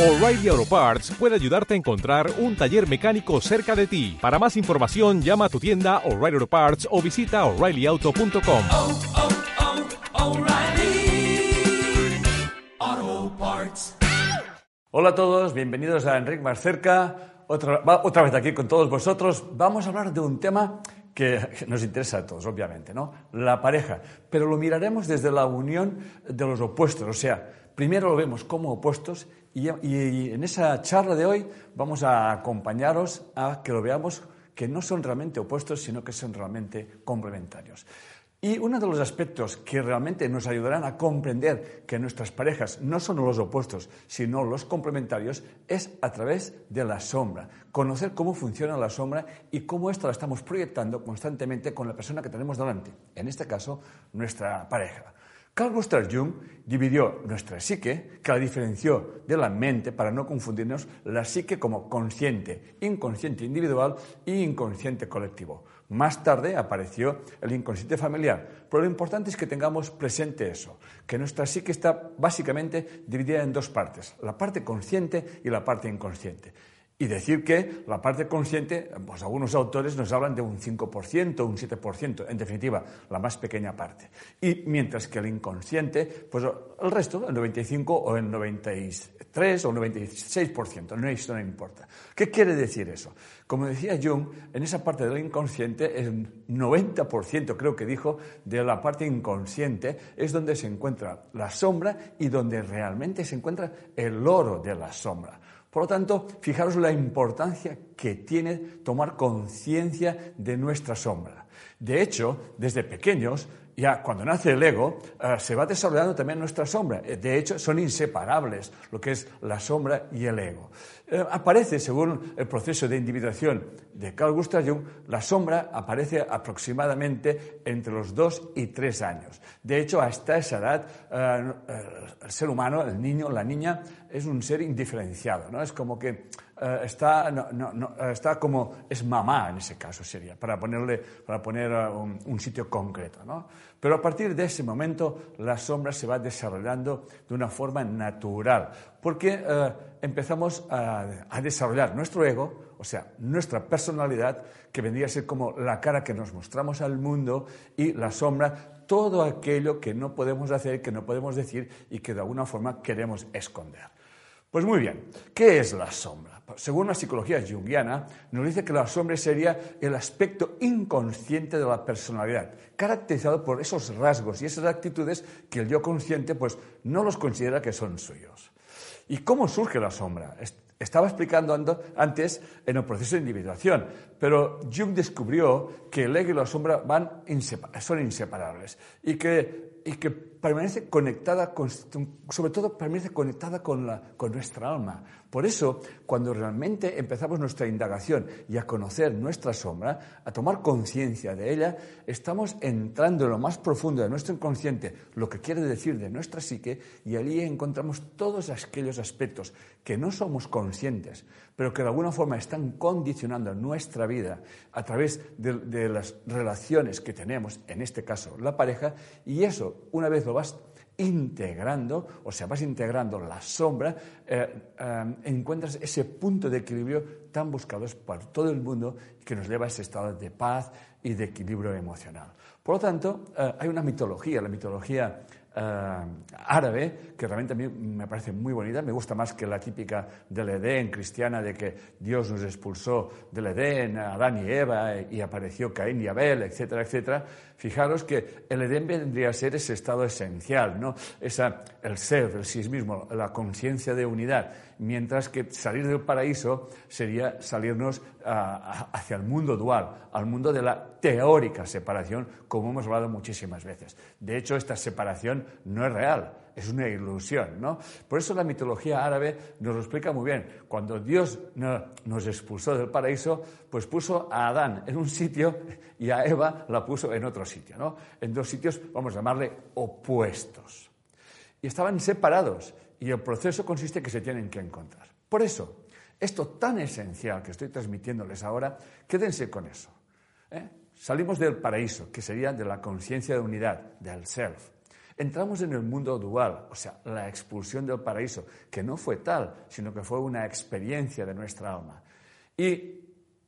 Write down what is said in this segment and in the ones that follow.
O'Reilly Auto Parts puede ayudarte a encontrar un taller mecánico cerca de ti. Para más información, llama a tu tienda O'Reilly Auto Parts o visita oreillyauto.com. oh, oh, O'Reilly Auto Parts. Hola a todos, bienvenidos a Enrique Más Cerca. Otra, otra vez aquí con todos vosotros. Vamos a hablar de un tema que nos interesa a todos, obviamente, ¿no? La pareja. Pero lo miraremos desde la unión de los opuestos. O sea, primero lo vemos como opuestos y, en esa charla de hoy vamos a acompañaros a que lo veamos que no son realmente opuestos, sino que son realmente complementarios. Y uno de los aspectos que realmente nos ayudarán a comprender que nuestras parejas no son los opuestos, sino los complementarios, es a través de la sombra. Conocer cómo funciona la sombra y cómo esta la estamos proyectando constantemente con la persona que tenemos delante, en este caso, nuestra pareja. Carl Gustav Jung dividió nuestra psique, que la diferenció de la mente para no confundirnos, la psique como consciente, inconsciente individual e inconsciente colectivo. Más tarde apareció el inconsciente familiar, pero lo importante es que tengamos presente eso, que nuestra psique está básicamente dividida en dos partes, la parte consciente y la parte inconsciente. Y decir que la parte consciente, pues algunos autores nos hablan de un 5%, un 7%, en definitiva, la más pequeña parte. Y mientras que el inconsciente, pues el resto, el 95 o el 93 o el 96%, no, eso no importa. ¿Qué quiere decir eso? Como decía Jung, en esa parte del inconsciente, el 90% creo que dijo, de la parte inconsciente es donde se encuentra la sombra y donde realmente se encuentra el oro de la sombra. Por lo tanto, fijaros la importancia que tiene tomar conciencia de nuestra sombra. De hecho, desde pequeños, ya cuando nace el ego, eh, se va desarrollando también nuestra sombra. Eh, De hecho, son inseparables lo que es la sombra y el ego. Eh, aparece, según el proceso de individuación de Carl Gustav Jung, la sombra aparece aproximadamente entre los dos y tres años. De hecho, hasta esa edad, el ser humano, el niño, la niña, es un ser indiferenciado, ¿no? Es como que eh, está, no, no, eh, está como, es mamá en ese caso sería, para ponerle, para poner eh, un, sitio concreto, ¿no? Pero a partir de ese momento la sombra se va desarrollando de una forma natural, porque empezamos a desarrollar nuestro ego, o sea, nuestra personalidad, que vendría a ser como la cara que nos mostramos al mundo y la sombra, todo aquello que no podemos hacer, que no podemos decir y que de alguna forma queremos esconder. Pues muy bien, ¿qué es la sombra? Según la psicología junguiana, nos dice que la sombra sería el aspecto inconsciente de la personalidad, caracterizado por esos rasgos y esas actitudes que el yo consciente pues, no los considera que son suyos. ¿Y cómo surge la sombra? Est- Estaba explicando ando- antes en el proceso de individuación, pero Jung descubrió que el ego y la sombra van son inseparables y que, y que permanece conectada, con- sobre todo permanece conectada con, la, con nuestra alma. Por eso, cuando realmente empezamos nuestra indagación y a conocer nuestra sombra, a tomar conciencia de ella, estamos entrando en lo más profundo de nuestro inconsciente, lo que quiere decir de nuestra psique, y allí encontramos todos aquellos aspectos que no somos conscientes, pero que de alguna forma están condicionando nuestra vida a través de, de las relaciones que tenemos, en este caso la pareja, y eso, una vez lo vas integrando, o sea, vas integrando la sombra, eh, eh, encuentras ese punto de equilibrio tan buscado por todo el mundo que nos lleva a ese estado de paz y de equilibrio emocional. Por lo tanto, eh, hay una mitología, la mitología eh, árabe, que realmente a mí me parece muy bonita, me gusta más que la típica del Edén cristiana de que Dios nos expulsó del Edén, Adán y Eva, y apareció Caín y Abel, etcétera, etcétera. Fijaros que el Edén vendría a ser ese estado esencial, ¿no? Esa, el ser, el sí mismo, la conciencia de unidad, mientras que salir del paraíso sería salirnos a- a- hacia el mundo dual, al mundo de la teórica separación, como hemos hablado muchísimas veces. De hecho, esta separación no es real, es una ilusión, ¿no? Por eso la mitología árabe nos lo explica muy bien. Cuando Dios no- nos expulsó del paraíso, pues puso a Adán en un sitio y a Eva la puso en otro sitio, ¿no? En dos sitios, vamos a llamarle opuestos. Y estaban separados y el proceso consiste en que se tienen que encontrar. Por eso, esto tan esencial que estoy transmitiéndoles ahora, quédense con eso. ¿eh? Salimos del paraíso, que sería de la conciencia de unidad, del self. Entramos en el mundo dual, o sea, la expulsión del paraíso, que no fue tal, sino que fue una experiencia de nuestra alma. Y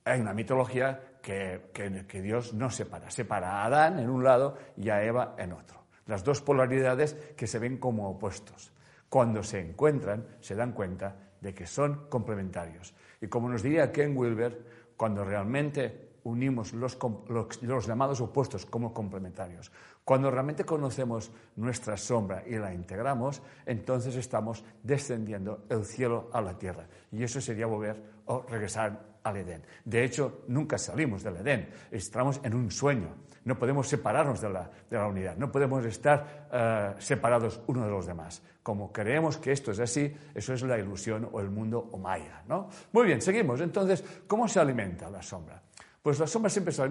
hay una mitología que, que, Dios no separa, separa a Adán en un lado y a Eva en otro. Las dos polaridades que se ven como opuestos. Cuando se encuentran, se dan cuenta de que son complementarios. Y como nos diría Ken Wilber, cuando realmente unimos los, los, llamados opuestos como complementarios. Cuando realmente conocemos nuestra sombra y la integramos, entonces estamos descendiendo el cielo a la tierra. Y eso sería volver o regresar al Edén. De hecho, nunca salimos del Edén, estamos en un sueño. No podemos separarnos de la, de la unidad, no podemos estar uh, separados uno de los demás. Como creemos que esto es así, eso es la ilusión o el mundo o maya. ¿no? Muy bien, seguimos. Entonces, ¿cómo se alimenta la sombra? Pues la sombra siempre se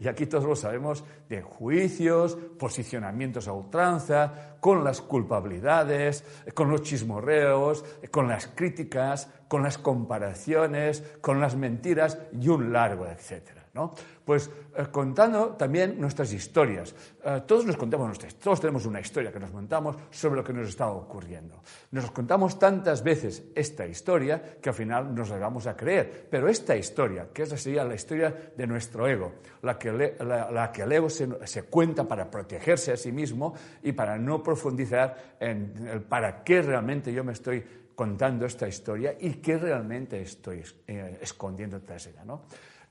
y aquí todos lo sabemos, de juicios, posicionamientos a ultranza, con las culpabilidades, con los chismorreos, con las críticas, con las comparaciones, con las mentiras y un largo etcétera. ¿No? Pues eh, contando también nuestras historias. Eh, todos nos contamos nuestras, todos tenemos una historia que nos contamos sobre lo que nos está ocurriendo. Nos contamos tantas veces esta historia que al final nos la vamos a creer. Pero esta historia, que esa sería la historia de nuestro ego, la que, la, que el ego se, se, cuenta para protegerse a sí mismo y para no profundizar en el para qué realmente yo me estoy contando esta historia y qué realmente estoy eh, escondiendo tras ella. ¿no?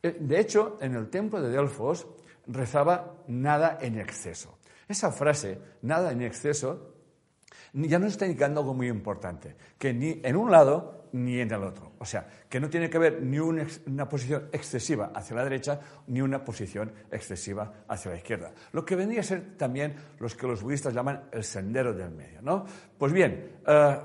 Eh, de hecho, en el templo de Delfos rezaba nada en exceso. Esa frase, nada en exceso, ya nos está indicando algo muy importante, que ni en un lado ni en el otro. O sea, que no tiene que haber ni una posición excesiva hacia la derecha ni una posición excesiva hacia la izquierda. Lo que vendría a ser también los que los budistas llaman el sendero del medio. ¿no? Pues bien, eh,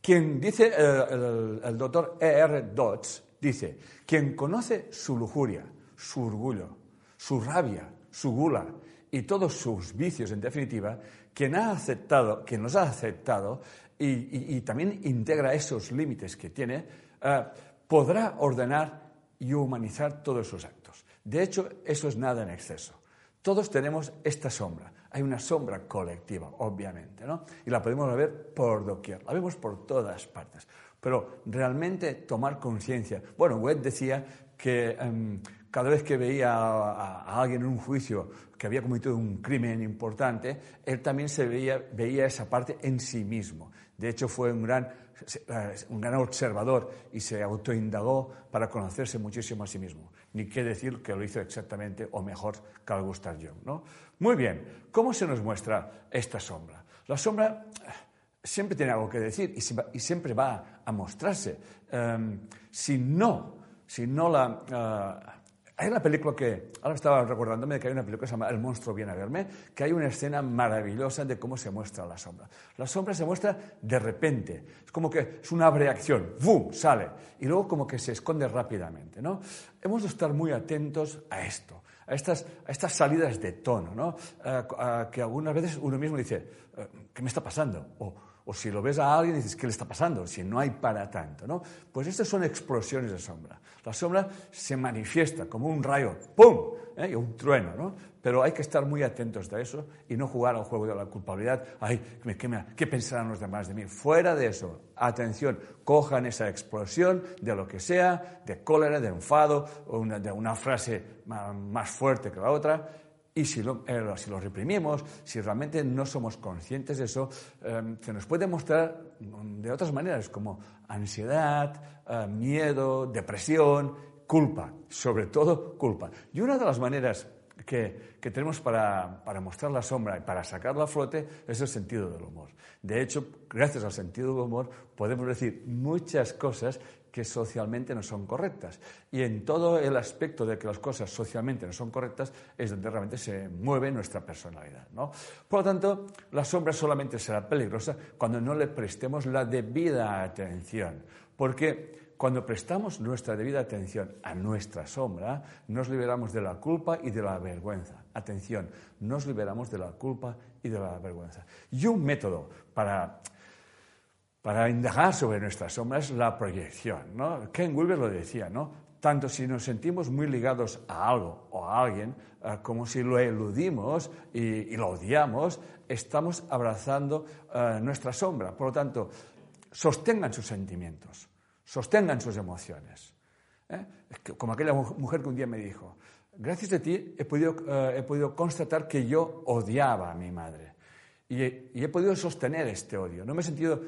quien dice eh, el, el, doctor E.R. Dodds, Dice, quien conoce su lujuria, su orgullo, su rabia, su gula y todos sus vicios, en definitiva, quien ha aceptado, quien los ha aceptado y, también integra esos límites que tiene, eh, podrá ordenar y humanizar todos sus actos. De hecho, eso es nada en exceso. Todos tenemos esta sombra. Hay una sombra colectiva, obviamente, ¿no? Y la podemos ver por doquier, la vemos por todas partes. Pero realmente tomar conciencia. Bueno, Webb decía que em, cada vez que veía a, alguien en un juicio que había cometido un crimen importante, él también se veía, veía esa parte en sí mismo. De hecho, fue un gran, eh, un gran observador y se autoindagó para conocerse muchísimo a sí mismo. Ni qué decir que lo hizo exactamente o mejor Carl Gustav Jung. ¿no? Muy bien, ¿cómo se nos muestra esta sombra? La sombra siempre tiene algo que decir y, siempre va a mostrarse. Em, si no, si no la... Eh, hay una película que, ahora estaba recordándome que hay una película que se llama El monstruo viene a verme, que hay una escena maravillosa de cómo se muestra la sombra. La sombra se muestra de repente, es como que es una reacción, ¡bum!, sale, y luego como que se esconde rápidamente, ¿no? Hemos de estar muy atentos a esto, a estas, a estas salidas de tono, ¿no? que algunas veces uno mismo dice, eh, ¿qué me está pasando? O, o si lo ves a alguien y dices, ¿qué le está pasando? Si no hay para tanto, ¿no? Pues estas son explosiones de sombra. La sombra se manifiesta como un rayo, ¡pum! ¿eh? y un trueno, ¿no? Pero hay que estar muy atentos a eso y no jugar al juego de la culpabilidad. ¡Ay, qué, qué pensarán los demás de mí! Fuera de eso, atención, cojan esa explosión de lo que sea, de cólera, de enfado, o de una frase más fuerte que la otra, y si lo, eh, si lo, reprimimos, si realmente no somos conscientes de eso, eh, se nos puede mostrar de otras maneras, como ansiedad, eh, miedo, depresión, culpa, sobre todo culpa. Y una de las maneras que, que tenemos para, para, mostrar la sombra y para sacarla a flote es el sentido del humor. De hecho, gracias al sentido del humor podemos decir muchas cosas que socialmente no son correctas. Y en todo el aspecto de que las cosas socialmente no son correctas es donde realmente se mueve nuestra personalidad. ¿no? Por lo tanto, la sombra solamente será peligrosa cuando no le prestemos la debida atención. Porque cuando prestamos nuestra debida atención a nuestra sombra, nos liberamos de la culpa y de la vergüenza. Atención, nos liberamos de la culpa y de la vergüenza. Y un método para para indagar sobre nuestra sombra es la proyección. ¿no? Ken Wilber lo decía, ¿no? tanto si nos sentimos muy ligados a algo o a alguien, eh, como si lo eludimos y, lo odiamos, estamos abrazando eh, nuestra sombra. Por lo tanto, sostengan sus sentimientos, sostengan sus emociones. ¿eh? Como aquella mujer que un día me dijo, gracias a ti he podido, he podido constatar que yo odiaba a mi madre. Y y he, podido sostener este odio. No me he sentido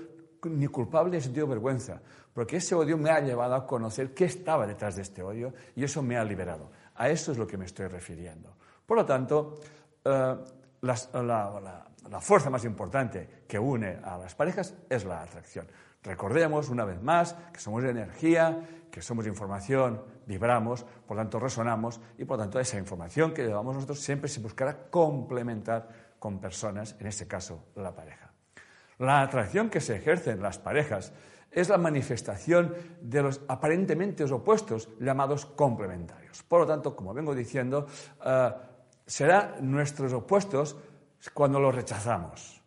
ni culpable sentido vergüenza, porque ese odio me ha llevado a conocer qué estaba detrás de este odio y eso me ha liberado. A eso es lo que me estoy refiriendo. Por lo tanto, eh, la, fuerza más importante que une a las parejas es la atracción. Recordemos una vez más que somos energía, que somos información, vibramos, por tanto resonamos y por tanto esa información que llevamos nosotros siempre se buscará complementar con personas, en este caso la pareja. La atracción que se ejerce en las parejas es la manifestación de los aparentemente opuestos llamados complementarios. Por lo tanto, como vengo diciendo, eh, serán nuestros opuestos cuando los rechazamos.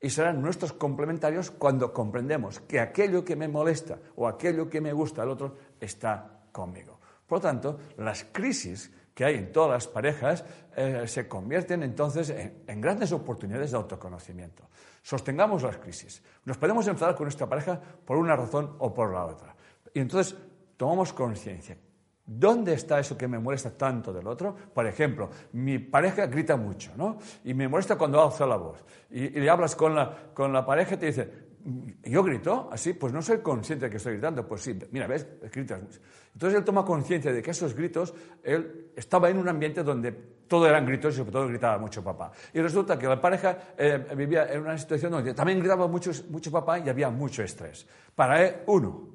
Y serán nuestros complementarios cuando comprendemos que aquello que me molesta o aquello que me gusta al otro está conmigo. Por lo tanto, las crisis que hay en todas las parejas eh, se convierten entonces en, grandes oportunidades de autoconocimiento. Sostengamos las crisis. Nos podemos enfadar con nuestra pareja por una razón o por la otra. Y entonces tomamos conciencia. ¿Dónde está eso que me molesta tanto del otro? Por ejemplo, mi pareja grita mucho, ¿no? Y me molesta cuando alza la voz. Y, le hablas con la, con la pareja y te dice, yo grito así, pues no soy consciente de que estoy gritando. Pues sí, mira, ves, gritas. Entonces él toma conciencia de que esos gritos, él estaba en un ambiente donde todo eran gritos y sobre todo gritaba mucho papá. Y resulta que la pareja eh, vivía en una situación donde también gritaba mucho, mucho papá y había mucho estrés. Para él, uno,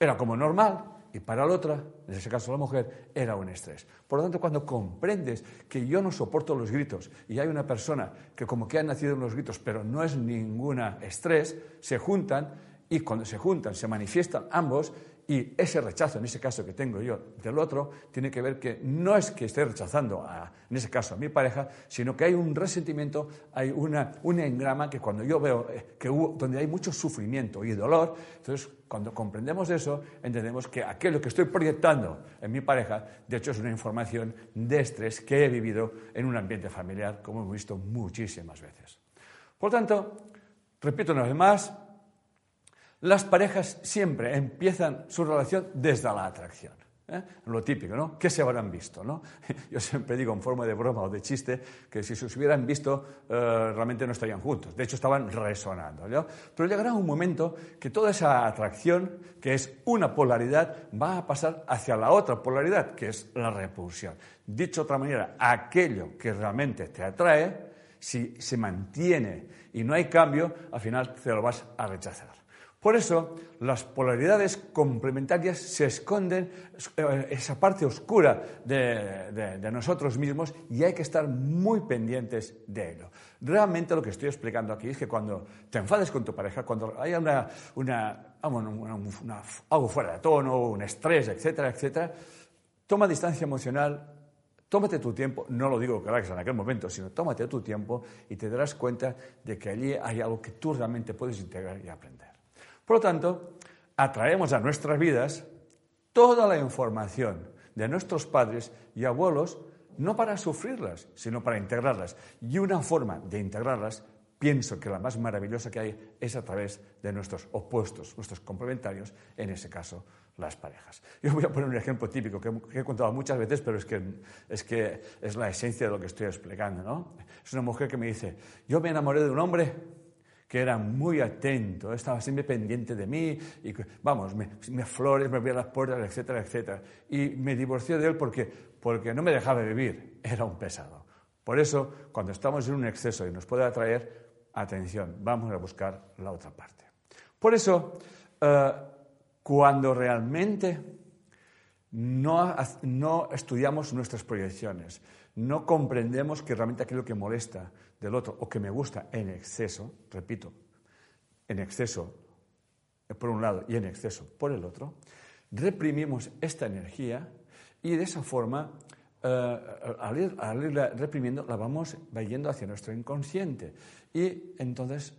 era como normal, y para la otra, en ese caso la mujer, era un estrés. Por lo tanto, cuando comprendes que yo no soporto los gritos y hay una persona que como que ha nacido en los gritos, pero no es ninguna estrés, se juntan y cuando se juntan, se manifiestan ambos y ese rechazo, en ese caso que tengo yo del otro, tiene que ver que no es que esté rechazando, en ese caso, a mi pareja, sino que hay un resentimiento, hay una, un engrama que cuando yo veo eh, que donde hay mucho sufrimiento y dolor, entonces cuando comprendemos eso, entendemos que aquello que estoy proyectando en mi pareja, de hecho, es una información de estrés que he vivido en un ambiente familiar, como hemos visto muchísimas veces. Por tanto, repito una vez más, las parejas siempre empiezan su relación desde la atracción. ¿eh? Lo típico, ¿no? ¿Qué se habrán visto? ¿no? Yo siempre digo en forma de broma o de chiste que si se hubieran visto eh, realmente no estarían juntos. De hecho, estaban resonando. Pero llegará un momento que toda esa atracción, que es una polaridad, va a pasar hacia la otra polaridad, que es la repulsión. Dicho de otra manera, aquello que realmente te atrae, si se mantiene y no hay cambio, al final te lo vas a rechazar. Por eso, las polaridades complementarias se esconden eh, esa parte oscura de, nosotros mismos y hay que estar muy pendientes de ello. Realmente lo que estoy explicando aquí es que cuando te enfades con tu pareja, cuando haya una, algo fuera de tono, un estrés, etcétera, etcétera, toma distancia emocional, Tómate tu tiempo, no lo digo que lo hagas en aquel momento, sino tómate tu tiempo y te darás cuenta de que allí hay algo que tú realmente puedes integrar y aprender. Por lo tanto, atraemos a nuestras vidas toda la información de nuestros padres y abuelos, no para sufrirlas, sino para integrarlas. Y una forma de integrarlas, pienso que la más maravillosa que hay es a través de nuestros opuestos, nuestros complementarios, en ese caso, las parejas. Yo voy a poner un ejemplo típico que he contado muchas veces, pero es que es, la esencia de lo que estoy explicando. ¿no? Es una mujer que me dice, yo me enamoré de un hombre que era muy atento, estaba siempre pendiente de mí, y vamos, me, flores, me abría las puertas, etcétera, etcétera. Y me divorcié de él porque, porque no me dejaba vivir, era un pesado. Por eso, cuando estamos en un exceso y nos puede atraer, atención, vamos a buscar la otra parte. Por eso, eh, cuando realmente no, no estudiamos nuestras proyecciones, no comprendemos que realmente aquello que molesta del otro o que me gusta en exceso, repito, en exceso por un lado y en exceso por el otro, reprimimos esta energía y de esa forma, eh, al, irla reprimiendo, la vamos yendo hacia nuestro inconsciente. Y entonces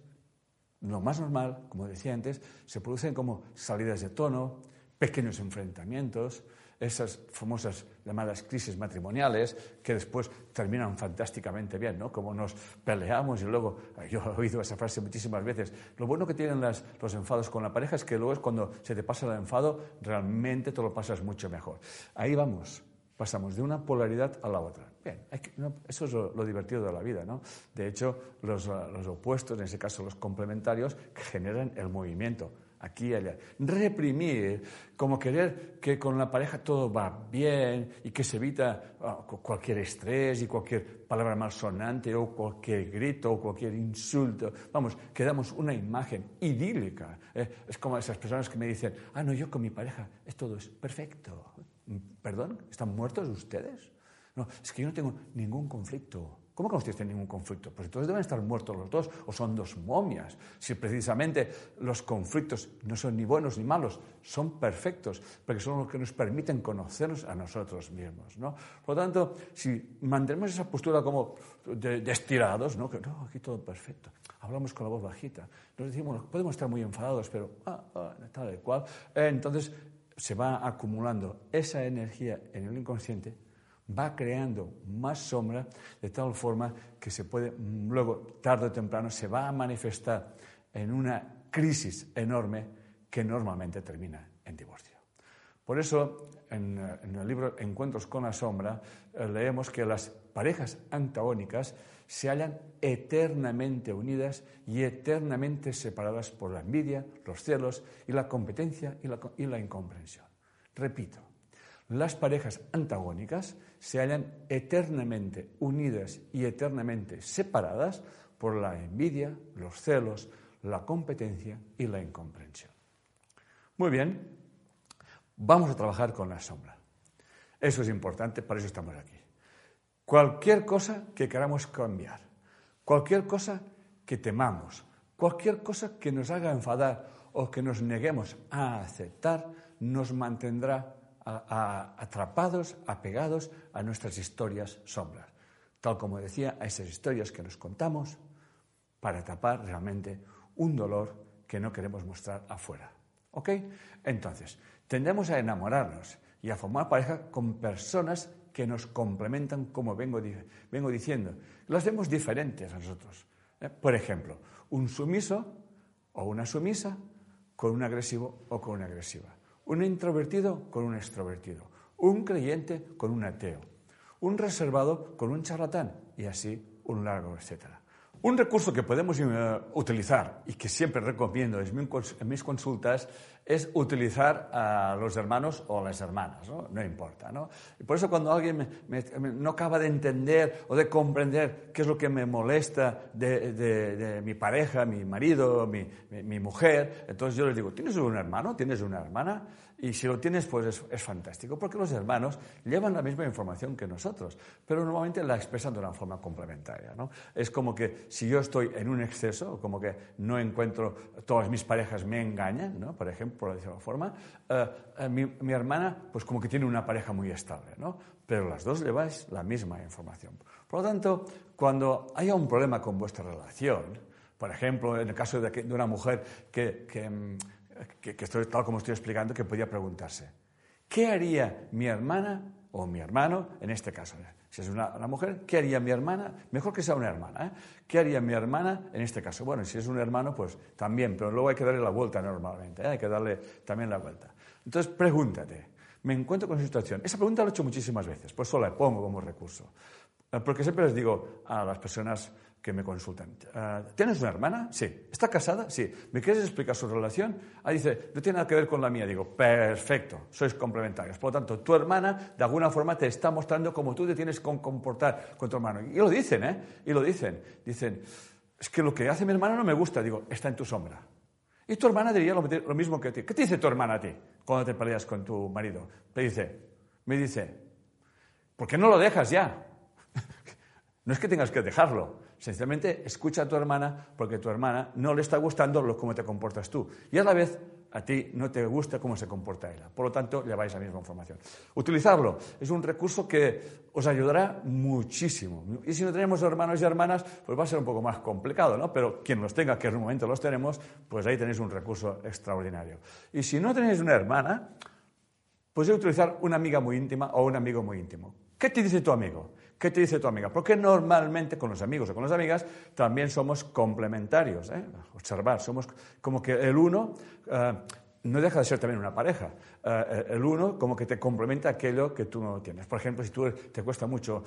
lo más normal, como decía antes, se producen como salidas de tono, pequeños enfrentamientos, esas famosas llamadas crisis matrimoniales que después terminan fantásticamente bien, ¿no? Como nos peleamos y luego, yo he oído esa frase muchísimas veces, lo bueno que tienen los enfados con la pareja es que luego es cuando se te pasa el enfado, realmente te lo pasas mucho mejor. Ahí vamos, pasamos de una polaridad a la otra. Bien, eso es lo, divertido de la vida, ¿no? De hecho, los, los opuestos, en ese caso los complementarios, generan el movimiento aquí y allá. Reprimir, como querer que con la pareja todo va bien y que se evita ah, cualquier estrés y cualquier palabra malsonante o cualquier grito o cualquier insulto. Vamos, que damos una imagen idílica. ¿eh? Es como esas personas que me dicen, ah, no, yo con mi pareja es todo es perfecto. ¿Perdón? ¿Están muertos ustedes? No, es que yo no tengo ningún conflicto. ¿Cómo que no tienen ningún conflicto? Pues entonces deben estar muertos los dos o son dos momias. Si precisamente los conflictos no son ni buenos ni malos, son perfectos, porque son los que nos permiten conocernos a nosotros mismos. ¿no? Por lo tanto, si mantenemos esa postura como de, estirados, ¿no? que no, aquí todo perfecto, hablamos con la voz bajita, nos decimos, podemos estar muy enfadados, pero ah, ah, tal cual, eh, entonces se va acumulando esa energía en el inconsciente va creando más sombra de tal forma que se puede, luego, tarde o temprano, se va a manifestar en una crisis enorme que normalmente termina en divorcio. Por eso, en, el libro Encuentros con la Sombra, eh, leemos que las parejas antagónicas se hallan eternamente unidas y eternamente separadas por la envidia, los celos y la competencia y la incomprensión. Repito, las parejas antagónicas se hallan eternamente unidas y eternamente separadas por la envidia, los celos, la competencia y la incomprensión. Muy bien, vamos a trabajar con la sombra. Eso es importante, para eso estamos aquí. Cualquier cosa que queramos cambiar, cualquier cosa que temamos, cualquier cosa que nos haga enfadar o que nos neguemos a aceptar, nos mantendrá atrapados, apegados a nuestras historias sombras. Tal como decía, a esas historias que nos contamos para tapar realmente un dolor que no queremos mostrar afuera. ¿Ok? Entonces, tendemos a enamorarnos y a formar pareja con personas que nos complementan, como vengo, vengo diciendo. Lo hacemos diferentes a nosotros. ¿eh? Por ejemplo, un sumiso o una sumisa con un agresivo o con una agresiva un introvertido con un extrovertido, un creyente con un ateo, un reservado con un charlatán. Y así un largo etcétera. Un recurso que podemos eh, utilizar y que siempre recomiendo en mis consultas es utilizar a los hermanos o a las hermanas, ¿no? importa. ¿no? Y por eso cuando alguien no acaba de entender o de comprender qué es lo que me molesta de, mi pareja, mi marido, mi, mi, mujer, entonces yo les digo, ¿tienes un hermano? ¿Tienes una hermana? Y si lo tienes, pues es, fantástico, porque los hermanos llevan la misma información que nosotros, pero normalmente la expresan de una forma complementaria. ¿no? Es como que si yo estoy en un exceso, como que no encuentro, todas mis parejas me engañan, ¿no? por ejemplo, por decirlo de forma, eh, eh, mi, hermana, pues como que tiene una pareja muy estable, ¿no? pero las dos lleváis la misma información. Por lo tanto, cuando haya un problema con vuestra relación, por ejemplo, en el caso de, una mujer que, que que, estoy, tal como estoy explicando, que podía preguntarse, ¿qué haría mi hermana o mi hermano, en este caso, si es una, mujer, ¿qué haría mi hermana? Mejor que sea una hermana, ¿eh? ¿Qué haría mi hermana en este caso? Bueno, si es un hermano, pues también, pero luego hay que darle la vuelta normalmente, ¿eh? hay que darle también la vuelta. Entonces, pregúntate, me encuentro con esa situación. Esa pregunta la he hecho muchísimas veces, pues solo la pongo como recurso. Porque siempre les digo a las personas que me consultan. Ah, ¿Tienes una hermana? Sí. ¿Está casada? Sí. ¿Me quieres explicar su relación? Ah, dice, no tiene nada que ver con la mía. Digo, perfecto, sois complementarios. Por lo tanto, tu hermana de alguna forma te está mostrando cómo tú te tienes que comportar con tu hermano. Y lo dicen, ¿eh? Y lo dicen. Dicen, es que lo que hace mi hermana no me gusta. Digo, está en tu sombra. Y tu hermana diría lo, mismo que a ti. ¿Qué te dice tu hermana a ti cuando te peleas con tu marido? Me dice, me dice, ¿por qué no lo dejas ya? no es que tengas que dejarlo, Sencillamente escucha a tu hermana porque tu hermana no le está gustando lo, cómo te comportas tú. Y a la vez a ti no te gusta cómo se comporta ella. Por lo tanto, lleváis la misma información. Utilizarlo es un recurso que os ayudará muchísimo. Y si no tenemos hermanos y hermanas, pues va a ser un poco más complicado, ¿no? Pero quien los tenga, que en un momento los tenemos, pues ahí tenéis un recurso extraordinario. Y si no tenéis una hermana, podéis utilizar una amiga muy íntima o un amigo muy íntimo. ¿Qué te dice tu amigo? ¿Qué te dice tu amiga? Porque normalmente con los amigos o con las amigas también somos complementarios. ¿eh? Observar, somos como que el uno eh, no deja de ser también una pareja. Eh, el uno como que te complementa aquello que tú no tienes. Por ejemplo, si tú te cuesta mucho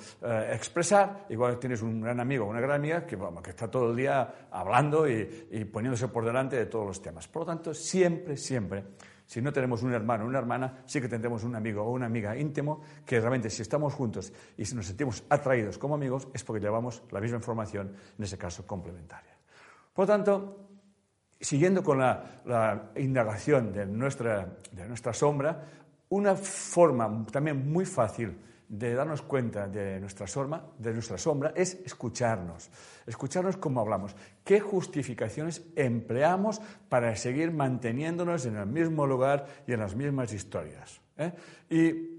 expresar, igual tienes un gran amigo o una gran amiga que, está todo el día hablando y poniéndose por delante de todos los temas. Por lo tanto, siempre, siempre si no tenemos un hermano o una hermana, sí que tendremos un amigo o una amiga íntimo que realmente si estamos juntos y si nos sentimos atraídos como amigos es porque llevamos la misma información, en ese caso complementaria. Por lo tanto, siguiendo con la, indagación de nuestra, de nuestra sombra, una forma también muy fácil de darnos cuenta de nuestra, sombra, de nuestra sombra es escucharnos. Escucharnos cómo hablamos. ¿Qué justificaciones empleamos para seguir manteniéndonos en el mismo lugar y en las mismas historias? ¿Eh? Y,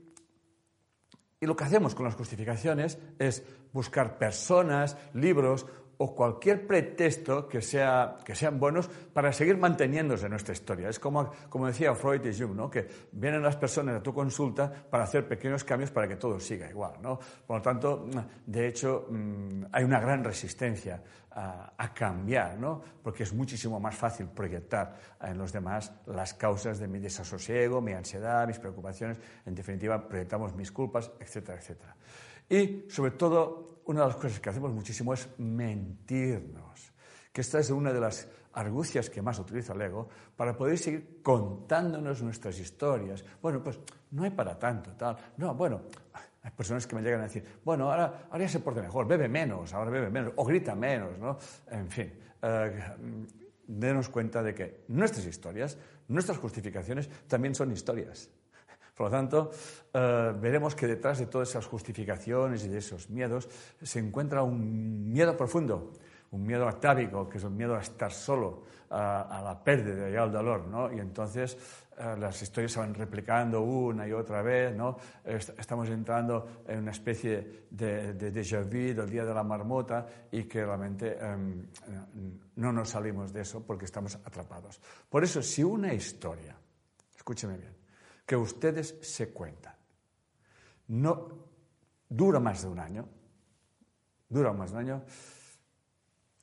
y lo que hacemos con las justificaciones es buscar personas, libros o cualquier pretexto que, sea, que sean buenos para seguir manteniéndose en nuestra historia. Es como, como decía Freud y Jung, ¿no? que vienen las personas a tu consulta para hacer pequeños cambios para que todo siga igual. ¿no? Por lo tanto, de hecho, mm, hay una gran resistencia a, cambiar, ¿no? porque es muchísimo más fácil proyectar en los demás las causas de mi desasosiego, mi ansiedad, mis preocupaciones. En definitiva, proyectamos mis culpas, etcétera, etcétera. Y, sobre todo, una de las cosas que hacemos muchísimo es mentirnos, que esta es una de las argucias que más utiliza el ego para poder seguir contándonos nuestras historias. Bueno, pues no hay para tanto, tal. No, bueno, hay personas que me llegan a decir, bueno, ahora, ahora ya se porta mejor, bebe menos, ahora bebe menos, o grita menos, ¿no? En fin, eh, denos cuenta de que nuestras historias, nuestras justificaciones también son historias. Por lo tanto, eh, veremos que detrás de todas esas justificaciones y de esos miedos se encuentra un miedo profundo, un miedo atávico, que es un miedo a estar solo, a, la pérdida y al dolor, ¿no? Y entonces eh, las historias se van replicando una y otra vez, ¿no? estamos entrando en una especie de, de déjà vu del día de la marmota y que realmente em, no nos salimos de eso porque estamos atrapados. Por eso, si una historia, escúcheme bien, que ustedes se cuentan. No dura más de un año, dura más de un año,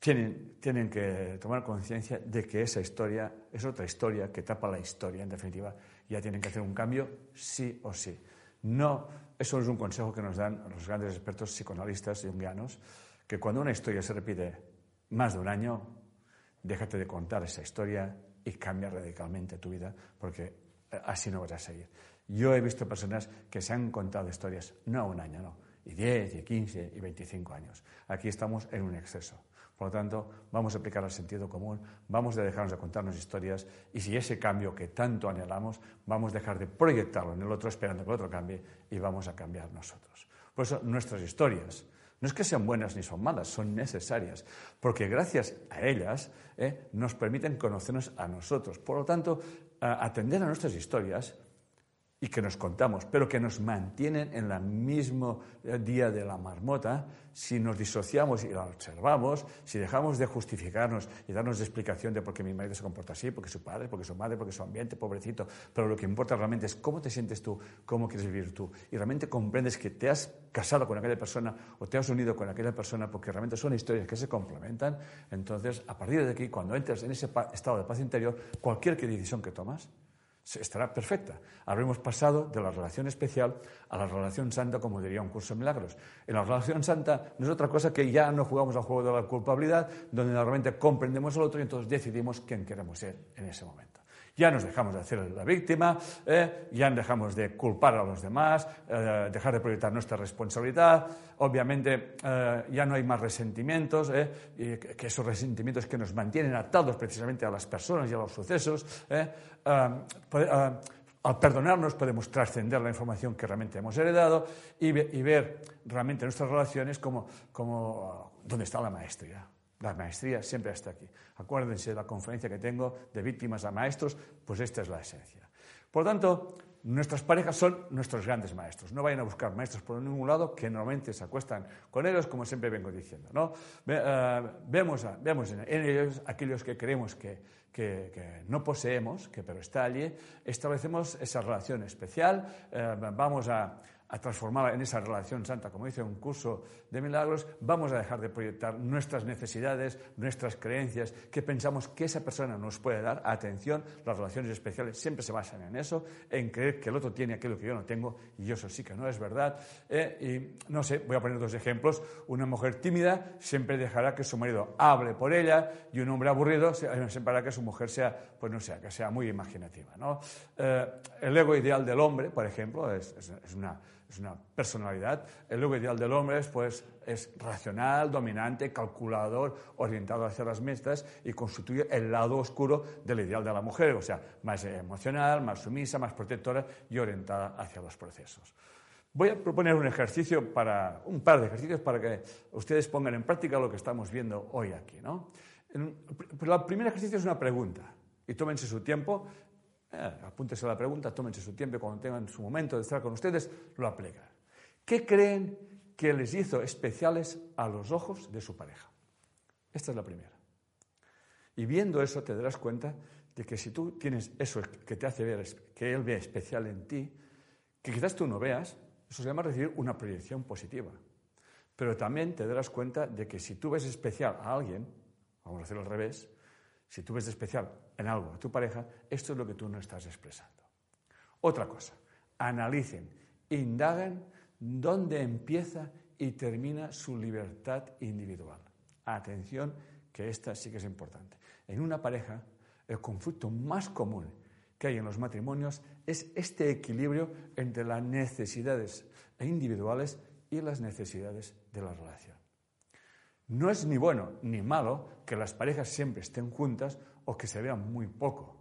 tienen, tienen que tomar conciencia de que esa historia es otra historia que tapa la historia, en definitiva, ya tienen que hacer un cambio sí o sí. No, eso es un consejo que nos dan los grandes expertos psicoanalistas jungianos, que cuando una historia se repite más de un año, déjate de contar esa historia y cambia radicalmente tu vida, porque así no vas a seguir. Yo he visto personas que se han contado historias, no un año, no, y 10, y 15, y 25 años. Aquí estamos en un exceso. Por lo tanto, vamos a aplicar el sentido común, vamos a dejarnos de contarnos historias y si ese cambio que tanto anhelamos, vamos a dejar de proyectarlo en el otro esperando que el otro cambie y vamos a cambiar nosotros. Por eso nuestras historias no es que sean buenas ni son malas, son necesarias, porque gracias a ellas eh, nos permiten conocernos a nosotros. Por lo tanto, atender a nuestras historias y que nos contamos, pero que nos mantienen en el mismo eh, día de la marmota, si nos disociamos y la observamos, si dejamos de justificarnos y darnos explicación de por qué mi marido se comporta así, porque su padre, porque su madre, porque su ambiente, pobrecito, pero lo que importa realmente es cómo te sientes tú, cómo quieres vivir tú, y realmente comprendes que te has casado con aquella persona o te has unido con aquella persona porque realmente son historias que se complementan, entonces a partir de aquí, cuando entres en ese estado de paz interior, cualquier decisión que tomas, estará perfecta. Habremos pasado de la relación especial a la relación santa, como diría un curso de milagros. En la relación santa no es otra cosa que ya no jugamos al juego de la culpabilidad, donde normalmente comprendemos al otro y entonces decidimos quién queremos ser en ese momento. Ya nos dejamos de hacer la víctima, eh, ya dejamos de culpar a los demás, eh, dejar de proyectar nuestra responsabilidad. Obviamente eh, ya no hay más resentimientos, y que esos resentimientos que nos mantienen atados precisamente a las personas y a los sucesos. al perdonarnos podemos trascender la información que realmente hemos heredado y, ver realmente nuestras relaciones como, como donde está la maestría. La maestría siempre está aquí. Acuérdense de la conferencia que tengo de víctimas a maestros, pues esta es la esencia. Por lo tanto, nuestras parejas son nuestros grandes maestros. No vayan a buscar maestros por ningún lado que normalmente se acuestan con ellos, como siempre vengo diciendo. ¿no? Eh, vemos, vemos en, ellos aquellos que creemos que, que, no poseemos, que pero está allí, establecemos esa relación especial, eh, vamos a, a transformarla en esa relación santa, como dice un curso de milagros, vamos a dejar de proyectar nuestras necesidades, nuestras creencias, que pensamos que esa persona nos puede dar. Atención, las relaciones especiales siempre se basan en eso, en creer que el otro tiene aquello que yo no tengo y eso sí que no es verdad. Eh, y no sé, voy a poner dos ejemplos. Una mujer tímida siempre dejará que su marido hable por ella y un hombre aburrido siempre hará que su mujer sea, pues no sea, que sea muy imaginativa. Eh, el ego ideal del hombre, por ejemplo, es una es una personalidad. El ego ideal del hombre es, pues, es racional, dominante, calculador, orientado hacia las metas y constituye el lado oscuro del ideal de la mujer, o sea, más emocional, más sumisa, más protectora y orientada hacia los procesos. Voy a proponer un ejercicio para, un par de ejercicios para que ustedes pongan en práctica lo que estamos viendo hoy aquí. ¿no? El primer ejercicio es una pregunta y tómense su tiempo eh, apúntese la pregunta, tómense su tiempo cuando tengan su momento de estar con ustedes, lo aplican. ¿Qué creen que les hizo especiales a los ojos de su pareja? Esta es la primera. Y viendo eso te darás cuenta de que si tú tienes eso que te hace ver, que él ve especial en ti, que quizás tú no veas, eso se llama recibir una proyección positiva. Pero también te darás cuenta de que si tú ves especial a alguien, vamos a hacerlo al revés, si tú ves especial en algo a tu pareja, esto es lo que tú no estás expresando. Otra cosa, analicen, indaguen dónde empieza y termina su libertad individual. Atención, que esta sí que es importante. En una pareja, el conflicto más común que hay en los matrimonios es este equilibrio entre las necesidades individuales y las necesidades de la relación. No es ni bueno ni malo que las parejas siempre estén juntas o que se vean muy poco.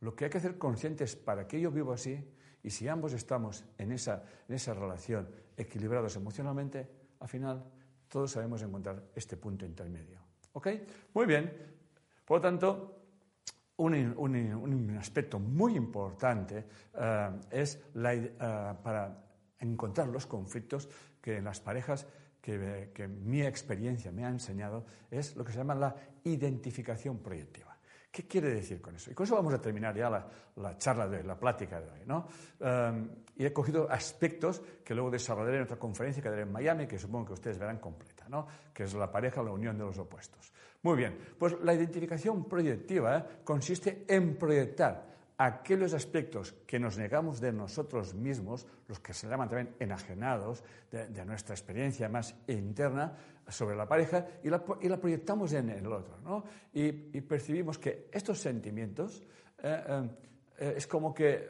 Lo que hay que hacer conscientes para que yo vivo así y si ambos estamos en esa, en esa relación equilibrados emocionalmente, al final todos sabemos encontrar este punto intermedio. ¿Ok? Muy bien. Por lo tanto, un, aspecto muy importante eh, es eh, para encontrar los conflictos que en las parejas que, mi experiencia me ha enseñado es lo que se llama la identificación proyectiva. ¿Qué quiere decir con eso? Y con eso vamos a terminar ya la, charla de hoy, la plática de hoy. ¿no? Um, y he cogido aspectos que luego desarrollaré en otra conferencia que daré en Miami, que supongo que ustedes verán completa, ¿no? que es la pareja, la unión de los opuestos. Muy bien, pues la identificación proyectiva consiste en proyectar aquellos aspectos que nos negamos de nosotros mismos, los que se llaman también enajenados de, nuestra experiencia más interna sobre la pareja, y la, proyectamos en el otro. ¿no? Y, percibimos que estos sentimientos eh, eh, es como que eh,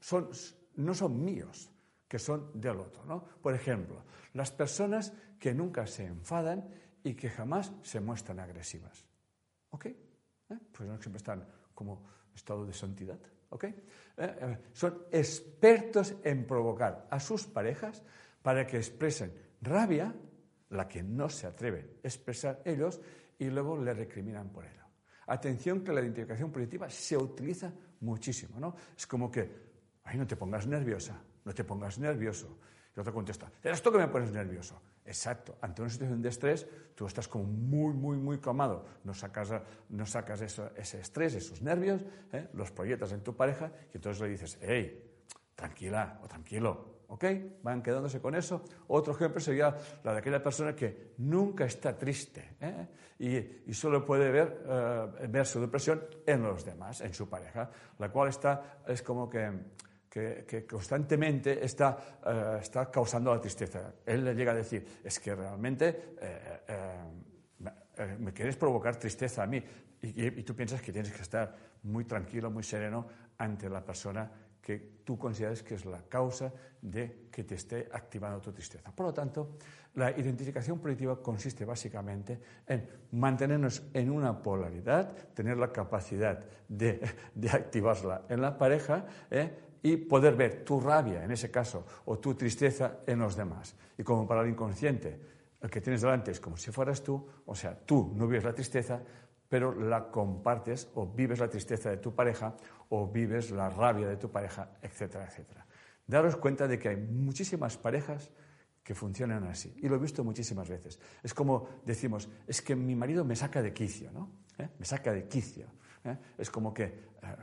son, no son míos, que son del otro. ¿no? Por ejemplo, las personas que nunca se enfadan y que jamás se muestran agresivas. ¿Ok? Pues no siempre están como estado de santidad. ¿ok? Eh, eh, son expertos en provocar a sus parejas para que expresen rabia, la que no se atreven a expresar ellos, y luego le recriminan por ello. Atención que la identificación positiva se utiliza muchísimo, ¿no? Es como que, ay, no te pongas nerviosa, no te pongas nervioso. Y otro contesta, eres tú que me pones nervioso. Exacto. Ante una situación de estrés, tú estás como muy, muy, muy calmado. No sacas, no sacas ese estrés, esos nervios, ¿eh? los proyectas en tu pareja y entonces le dices, hey, tranquila o tranquilo. ¿Ok? Van quedándose con eso. Otro ejemplo sería la de aquella persona que nunca está triste ¿eh? y, y, solo puede ver, eh, ver su depresión en los demás, en su pareja, la cual está, es como que que, constantemente está, eh, está, causando la tristeza. Él le llega a decir, es que realmente eh, eh, me quieres provocar tristeza a mí. Y, tú piensas que tienes que estar muy tranquilo, muy sereno ante la persona que tú consideres que es la causa de que te esté activando tu tristeza. Por lo tanto, la identificación positiva consiste básicamente en mantenernos en una polaridad, tener la capacidad de, de activarla en la pareja, y poder ver tu rabia, en ese caso, o tu tristeza en los demás. Y como para el inconsciente, el que tienes delante es como si fueras tú, o sea, tú no vives la tristeza, pero la compartes o vives la tristeza de tu pareja o vives la rabia de tu pareja, etcétera, etcétera. Daros cuenta de que hay muchísimas parejas que funcionan así. Y lo he visto muchísimas veces. Es como decimos, es que mi marido me saca de quicio, ¿no? ¿Eh? Me saca de quicio. ¿eh? Es como que, eh,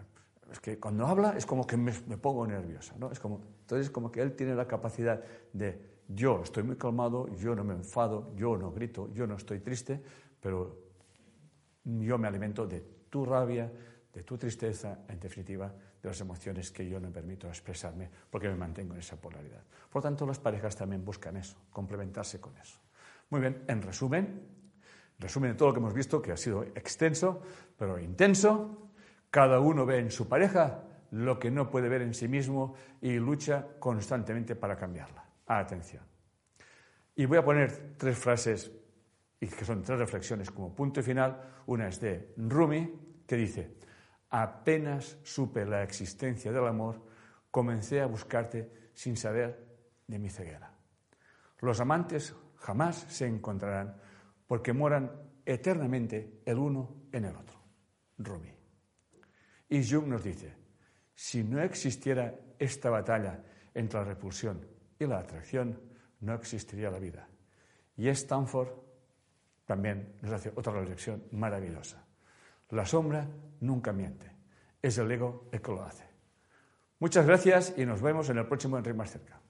es que cuando habla es como que me, me pongo nerviosa, ¿no? Es como, entonces es como que él tiene la capacidad de, yo estoy muy calmado, yo no me enfado, yo no grito, yo no estoy triste, pero yo me alimento de tu rabia, de tu tristeza, en definitiva, de las emociones que yo no permito expresarme porque me mantengo en esa polaridad. Por tanto, las parejas también buscan eso, complementarse con eso. Muy bien, en resumen, resumen de todo lo que hemos visto, que ha sido extenso, pero intenso, cada uno ve en su pareja lo que no puede ver en sí mismo y lucha constantemente para cambiarla. Atención. Y voy a poner tres frases, y que son tres reflexiones como punto final. Una es de Rumi, que dice, apenas supe la existencia del amor, comencé a buscarte sin saber de mi ceguera. Los amantes jamás se encontrarán porque moran eternamente el uno en el otro. Rumi. Y Jung nos dice, si no existiera esta batalla entre la repulsión y la atracción, no existiría la vida. Y Stanford también nos hace otra reflexión maravillosa. La sombra nunca miente. Es el ego el que lo hace. Muchas gracias y nos vemos en el próximo Enrique más cerca.